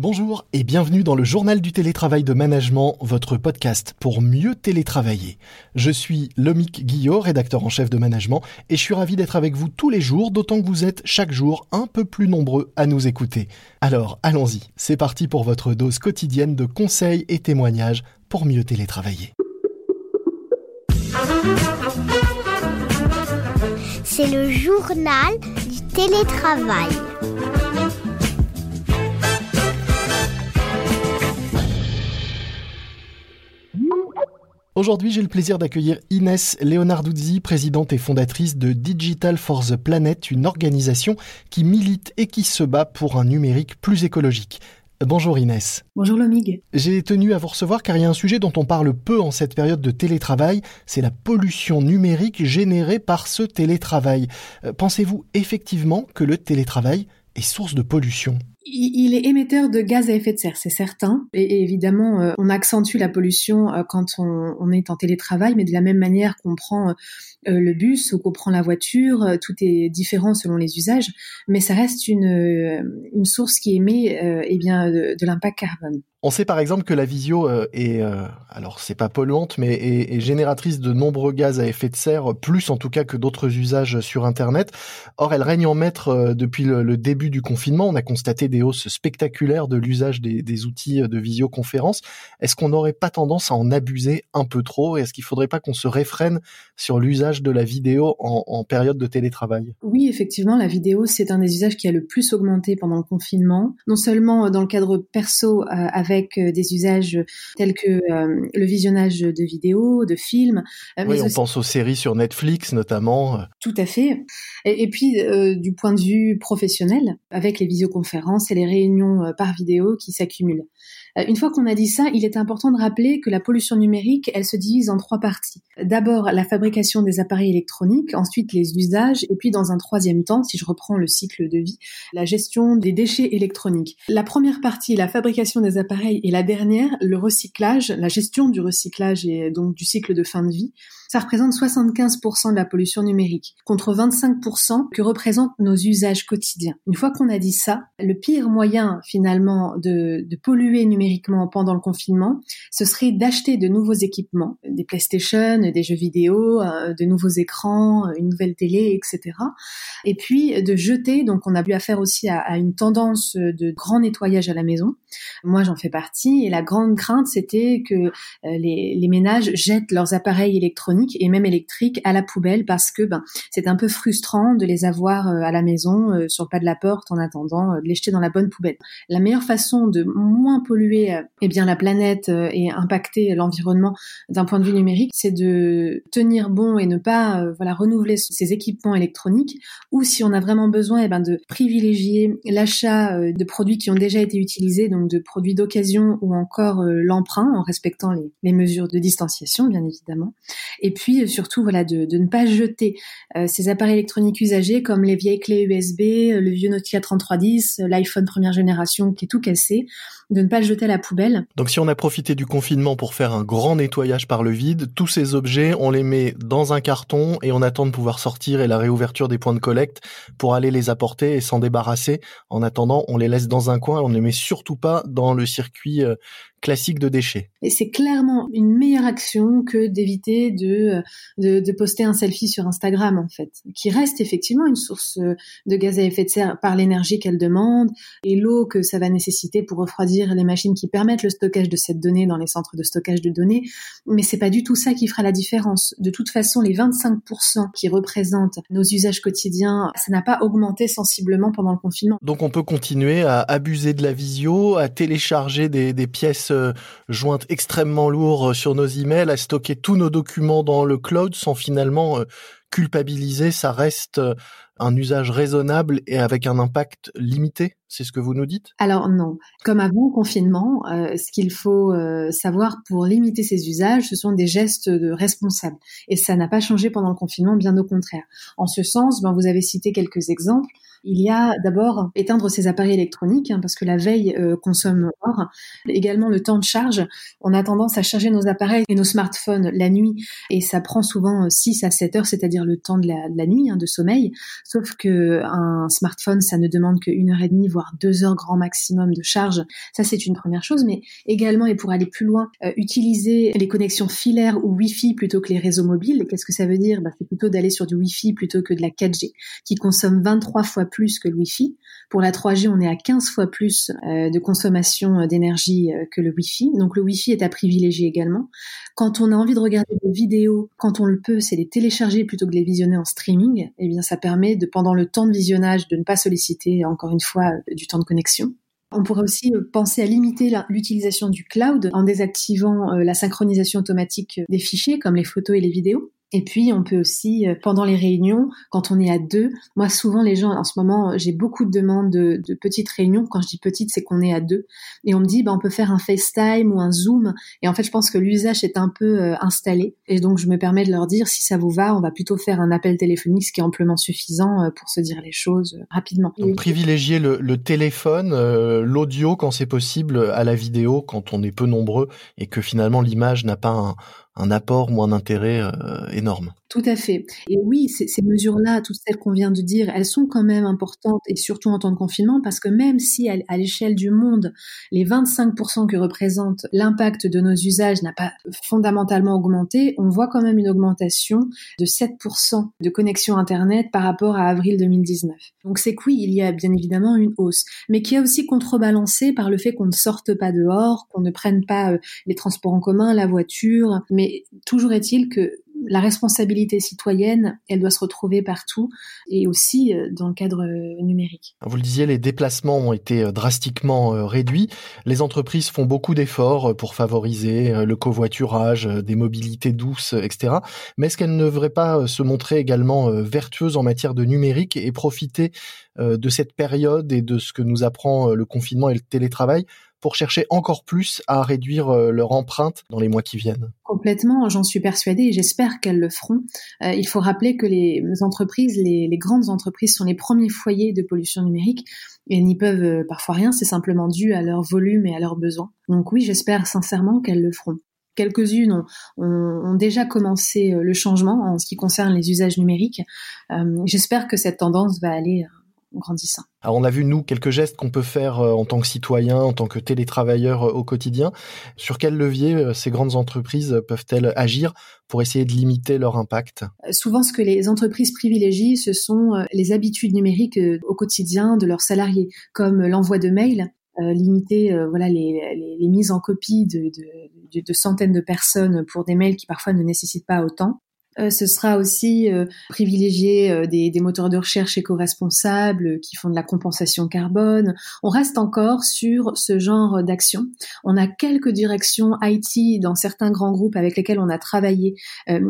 Bonjour et bienvenue dans le journal du télétravail de management, votre podcast pour mieux télétravailler. Je suis Lomic Guillot, rédacteur en chef de management, et je suis ravi d'être avec vous tous les jours, d'autant que vous êtes chaque jour un peu plus nombreux à nous écouter. Alors allons-y, c'est parti pour votre dose quotidienne de conseils et témoignages pour mieux télétravailler. C'est le journal du télétravail. Aujourd'hui, j'ai le plaisir d'accueillir Inès Leonarduzzi, présidente et fondatrice de Digital for the Planet, une organisation qui milite et qui se bat pour un numérique plus écologique. Bonjour Inès. Bonjour Lomig. J'ai tenu à vous recevoir car il y a un sujet dont on parle peu en cette période de télétravail, c'est la pollution numérique générée par ce télétravail. Euh, pensez-vous effectivement que le télétravail est source de pollution? Il est émetteur de gaz à effet de serre, c'est certain. Et, évidemment, euh, on accentue la pollution euh, quand on, est en télétravail, mais de la même manière qu'on prend le bus ou qu'on prend la voiture, tout est différent selon les usages, mais ça reste une, source qui émet eh bien de, l'impact carbone. On sait par exemple que la visio euh, est, euh, alors c'est pas polluante, mais est, génératrice de nombreux gaz à effet de serre, plus en tout cas que d'autres usages sur Internet. Or, elle règne en maître euh, depuis le, début du confinement. On a constaté des hausses spectaculaires de l'usage des, outils de visioconférence. Est-ce qu'on n'aurait pas tendance à en abuser un peu trop Est-ce qu'il faudrait pas qu'on se réfrène sur l'usage de la vidéo en, en période de télétravail? Oui, effectivement, la vidéo c'est un des usages qui a le plus augmenté pendant le confinement. Non seulement dans le cadre perso avec avec euh, des usages tels que euh, le visionnage de vidéos, de films. Euh, oui, on pense aux séries sur Netflix notamment. Tout à fait. Et, puis du point de vue professionnel, avec les visioconférences et les réunions par vidéo qui s'accumulent. Euh, une fois qu'on a dit ça, il est important de rappeler que la pollution numérique, elle se divise en trois parties. D'abord, la fabrication des appareils électroniques, ensuite les usages, et puis dans un troisième temps, si je reprends le cycle de vie, la gestion des déchets électroniques. La première partie, la fabrication des appareils, et la dernière, le recyclage, la gestion du recyclage et donc du cycle de fin de vie, ça représente 75% de la pollution numérique, contre 25% que représentent nos usages quotidiens. Une fois qu'on a dit ça, le pire moyen finalement de, de polluer numériquement pendant le confinement, ce serait d'acheter de nouveaux équipements, des PlayStation, des jeux vidéo, euh, de nouveaux écrans, une nouvelle télé, etc. Et puis de jeter, donc on a eu affaire aussi à, une tendance de grand nettoyage à la maison. Moi j'en fais partie et la grande crainte c'était que euh, les, les ménages jettent leurs appareils électroniques et même électriques à la poubelle parce que ben c'est un peu frustrant de les avoir euh, à la maison euh, sur le pas de la porte en attendant euh, de les jeter dans la bonne poubelle. La meilleure façon de moins polluer eh bien la planète et impacter l'environnement d'un point de vue numérique, c'est de tenir bon et ne pas voilà renouveler ces équipements électroniques ou si on a vraiment besoin eh ben de privilégier l'achat de produits qui ont déjà été utilisés donc de produits d'occasion ou encore l'emprunt en respectant les, les mesures de distanciation bien évidemment et puis surtout voilà de, ne pas jeter euh, ces appareils électroniques usagés comme les vieilles clés USB, euh, le vieux Nokia 3310, euh, l'iPhone première génération qui est tout cassé, de ne pas le jeter à la poubelle. Donc si on a profité du confinement pour faire un grand nettoyage par le vide, tous ces objets, on les met dans un carton et on attend de pouvoir sortir et la réouverture des points de collecte pour aller les apporter et s'en débarrasser. En attendant, on les laisse dans un coin, on ne les met surtout pas dans le circuit classique de déchets. Et c'est clairement une meilleure action que d'éviter de, de, de, poster un selfie sur Instagram, en fait, qui reste effectivement une source de gaz à effet de serre par l'énergie qu'elle demande et l'eau que ça va nécessiter pour refroidir les machines qui permettent le stockage de cette donnée dans les centres de stockage de données. Mais c'est pas du tout ça qui fera la différence. De toute façon, les 25% qui représentent nos usages quotidiens, ça n'a pas augmenté sensiblement pendant le confinement. Donc on peut continuer à abuser de la visio, à télécharger des, des pièces euh, jointe extrêmement lourd euh, sur nos emails, à stocker tous nos documents dans le cloud sans finalement euh, culpabiliser. Ça reste un usage raisonnable et avec un impact limité C'est ce que vous nous dites? Alors non. Comme avant le confinement, ce qu'il faut savoir pour limiter ces usages, ce sont des gestes de responsables. Et ça n'a pas changé pendant le confinement, bien au contraire. En ce sens, ben, vous avez cité quelques exemples. Il y a d'abord éteindre ces appareils électroniques, hein, parce que la veille euh, consomme or. Également le temps de charge. On a tendance à charger nos appareils et nos smartphones la nuit, et ça prend souvent 6 à 7 heures, c'est-à-dire le temps de la, nuit, hein, de sommeil. Sauf que un smartphone, ça ne demande qu'une heure et demie, voire deux heures grand maximum de charge. Ça, c'est une première chose, mais également, et pour aller plus loin, euh, utiliser les connexions filaires ou Wi-Fi plutôt que les réseaux mobiles. Qu'est-ce que ça veut dire? Bah, C'est plutôt d'aller sur du Wi-Fi plutôt que de la 4G, qui consomme 23 fois plus que le Wi-Fi. Pour la 3G, on est à 15 fois plus euh, de consommation euh, d'énergie que le Wi-Fi. Donc le Wi-Fi est à privilégier également. Quand on a envie de regarder des vidéos, quand on le peut, c'est les télécharger plutôt que les visionner en streaming. Eh bien, ça permet de, pendant le temps de visionnage, de ne pas solliciter, encore une fois, du temps de connexion. On pourrait aussi euh, penser à limiter l'utilisation du cloud en désactivant euh, la synchronisation automatique des fichiers comme les photos et les vidéos. Et puis, on peut aussi, euh, pendant les réunions, quand on est à deux, moi, souvent, les gens, en ce moment, j'ai beaucoup de demandes de, petites réunions. Quand je dis petites, c'est qu'on est à deux. Et on me dit, bah, on peut faire un FaceTime ou un Zoom. Et en fait, je pense que l'usage est un peu euh, installé. Et donc, je me permets de leur dire, si ça vous va, on va plutôt faire un appel téléphonique, ce qui est amplement suffisant euh, pour se dire les choses rapidement. Donc, privilégier le, le téléphone, l'audio quand c'est possible, à la vidéo quand on est peu nombreux et que finalement l'image n'a pas un, un apport ou un intérêt euh, énorme. Tout à fait. Et oui, ces, mesures-là, toutes celles qu'on vient de dire, elles sont quand même importantes et surtout en temps de confinement parce que même si à, l'échelle du monde, les 25% que représente l'impact de nos usages n'a pas fondamentalement augmenté, on voit quand même une augmentation de 7% de connexion Internet par rapport à avril 2019. Donc c'est que oui, il y a bien évidemment une hausse, mais qui est aussi contrebalancée par le fait qu'on ne sorte pas dehors, qu'on ne prenne pas euh, les transports en commun, la voiture, mais toujours est-il que la responsabilité citoyenne, elle doit se retrouver partout et aussi euh, dans le cadre euh, numérique. Vous le disiez, les déplacements ont été euh, drastiquement réduits. Les entreprises font beaucoup d'efforts pour favoriser le covoiturage, des mobilités douces, etc. Mais est-ce qu'elles ne devraient pas se montrer également vertueuses en matière de numérique et profiter de cette période et de ce que nous apprend le confinement et le télétravail pour chercher encore plus à réduire euh, leur empreinte dans les mois qui viennent Complètement, j'en suis persuadée et j'espère qu'elles le feront. Euh, il faut rappeler que les entreprises, les, grandes entreprises sont les premiers foyers de pollution numérique et n'y peuvent euh, parfois rien, c'est simplement dû à leur volume et à leurs besoins. Donc oui, j'espère sincèrement qu'elles le feront. Quelques-unes ont, déjà commencé le changement en ce qui concerne les usages numériques. J'espère que cette tendance va aller grandissant. Alors on a vu nous quelques gestes qu'on peut faire euh, en tant que citoyen, en tant que télétravailleur euh, au quotidien. Sur quel levier euh, ces grandes entreprises peuvent-elles agir pour essayer de limiter leur impact? Souvent, ce que les entreprises privilégient, ce sont les habitudes numériques au quotidien de leurs salariés, comme l'envoi de mails, limiter voilà les, mises en copie de, de, centaines de personnes pour des mails qui parfois ne nécessitent pas autant. Euh, ce sera aussi euh, privilégier euh, des, des, moteurs de recherche éco-responsables qui font de la compensation carbone. On reste encore sur ce genre d'action. On a quelques directions IT dans certains grands groupes avec lesquels on a travaillé,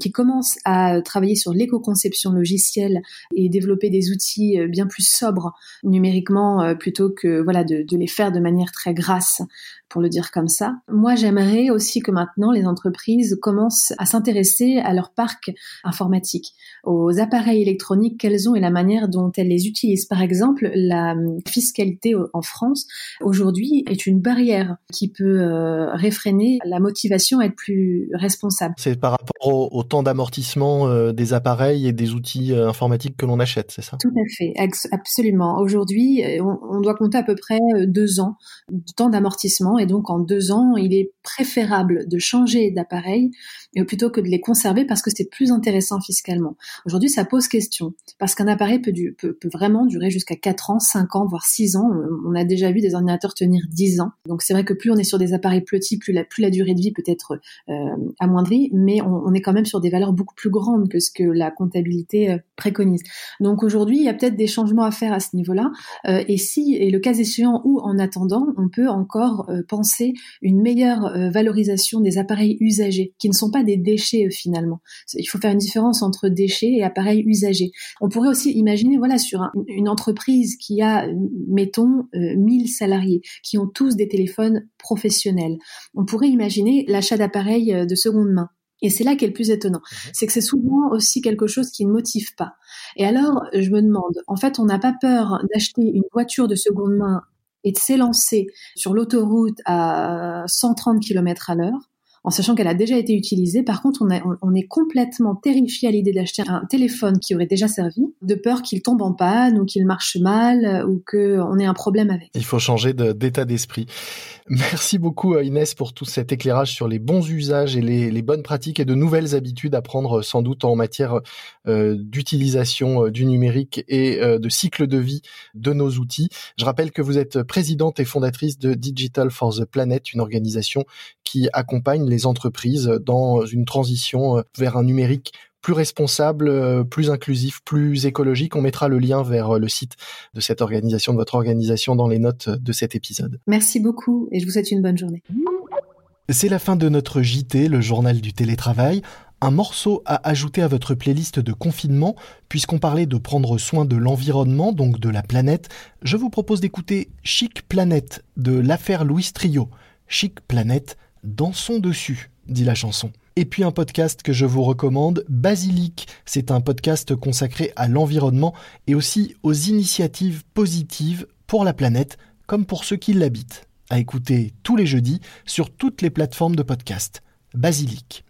qui commencent à travailler sur l'éco-conception logicielle et développer des outils bien plus sobres numériquement plutôt que voilà de, de les faire de manière très grasse pour le dire comme ça. Moi, j'aimerais aussi que maintenant les entreprises commencent à s'intéresser à leur parc informatique, aux appareils électroniques qu'elles ont et la manière dont elles les utilisent. Par exemple, la fiscalité en France aujourd'hui est une barrière qui peut euh, réfréner la motivation à être plus responsable. C'est par rapport au, temps d'amortissement euh, des appareils et des outils euh, informatiques que l'on achète, c'est ça? Tout à fait, absolument. Aujourd'hui, on, on, doit compter à peu près deux ans de temps d'amortissement et donc en deux ans, il est préférable de changer d'appareil plutôt que de les conserver parce que c'est plus intéressant fiscalement. Aujourd'hui, ça pose question parce qu'un appareil peut, vraiment durer jusqu'à 4 ans, 5 ans, voire 6 ans. On a déjà vu des ordinateurs tenir 10 ans. Donc c'est vrai que plus on est sur des appareils petits, plus la, plus la durée de vie peut être euh, amoindrie, mais on, est quand même sur des valeurs beaucoup plus grandes que ce que la comptabilité euh, préconise. Donc aujourd'hui, il y a peut-être des changements à faire à ce niveau-là. Euh, et si, et le cas échéant, ou en attendant, on peut encore penser une meilleure valorisation des appareils usagés, qui ne sont pas des déchets finalement. Il faut faire une différence entre déchets et appareils usagés. On pourrait aussi imaginer, voilà, sur une entreprise qui a, mettons, 1000 euh, salariés, qui ont tous des téléphones professionnels. On pourrait imaginer l'achat d'appareils euh, de seconde main Et c'est là qu'est le plus étonnant. Mhm. C'est que c'est souvent aussi quelque chose qui ne motive pas. Et alors, je me demande, en fait, on n'a pas peur d'acheter une voiture de seconde main et de s'élancer sur l'autoroute à 130 km à l'heure en sachant qu'elle a déjà été utilisée. Par contre, on, est complètement terrifié à l'idée d'acheter un téléphone qui aurait déjà servi, de peur qu'il tombe en panne ou qu'il marche mal ou qu'on ait un problème avec. Il faut changer d'état d'esprit. Merci beaucoup Inès pour tout cet éclairage sur les bons usages et les, bonnes pratiques et de nouvelles habitudes à prendre sans doute en matière euh, d'utilisation euh, du numérique et euh, de cycle de vie de nos outils. Je rappelle que vous êtes présidente et fondatrice de Digital for the Planet, une organisation qui accompagne les entreprises dans une transition vers un numérique plus responsable, plus inclusif, plus écologique. On mettra le lien vers le site de cette organisation, de votre organisation, dans les notes de cet épisode. Merci beaucoup et je vous souhaite une bonne journée. C'est la fin de notre JT, le journal du télétravail. Un morceau à ajouter à votre playlist de confinement, puisqu'on parlait de prendre soin de l'environnement, donc de la planète, je vous propose d'écouter Chic Planète de l'affaire Louis Trio. Chic Planète, dansons dessus, dit la chanson. Et puis un podcast que je vous recommande, Basilic. C'est un podcast consacré à l'environnement et aussi aux initiatives positives pour la planète comme pour ceux qui l'habitent. À écouter tous les jeudis sur toutes les plateformes de podcast. Basilic.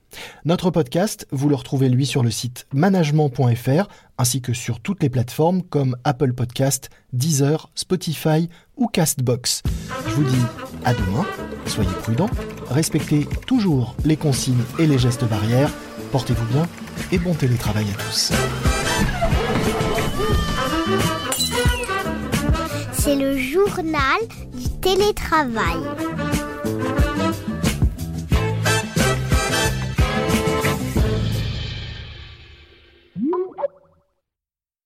Notre podcast, vous le retrouvez lui sur le site management.fr ainsi que sur toutes les plateformes comme Apple Podcast, Deezer, Spotify ou Castbox. Je vous dis à demain, soyez prudents, respectez toujours les consignes et les gestes barrières, portez-vous bien et bon télétravail à tous. C'est le journal du télétravail.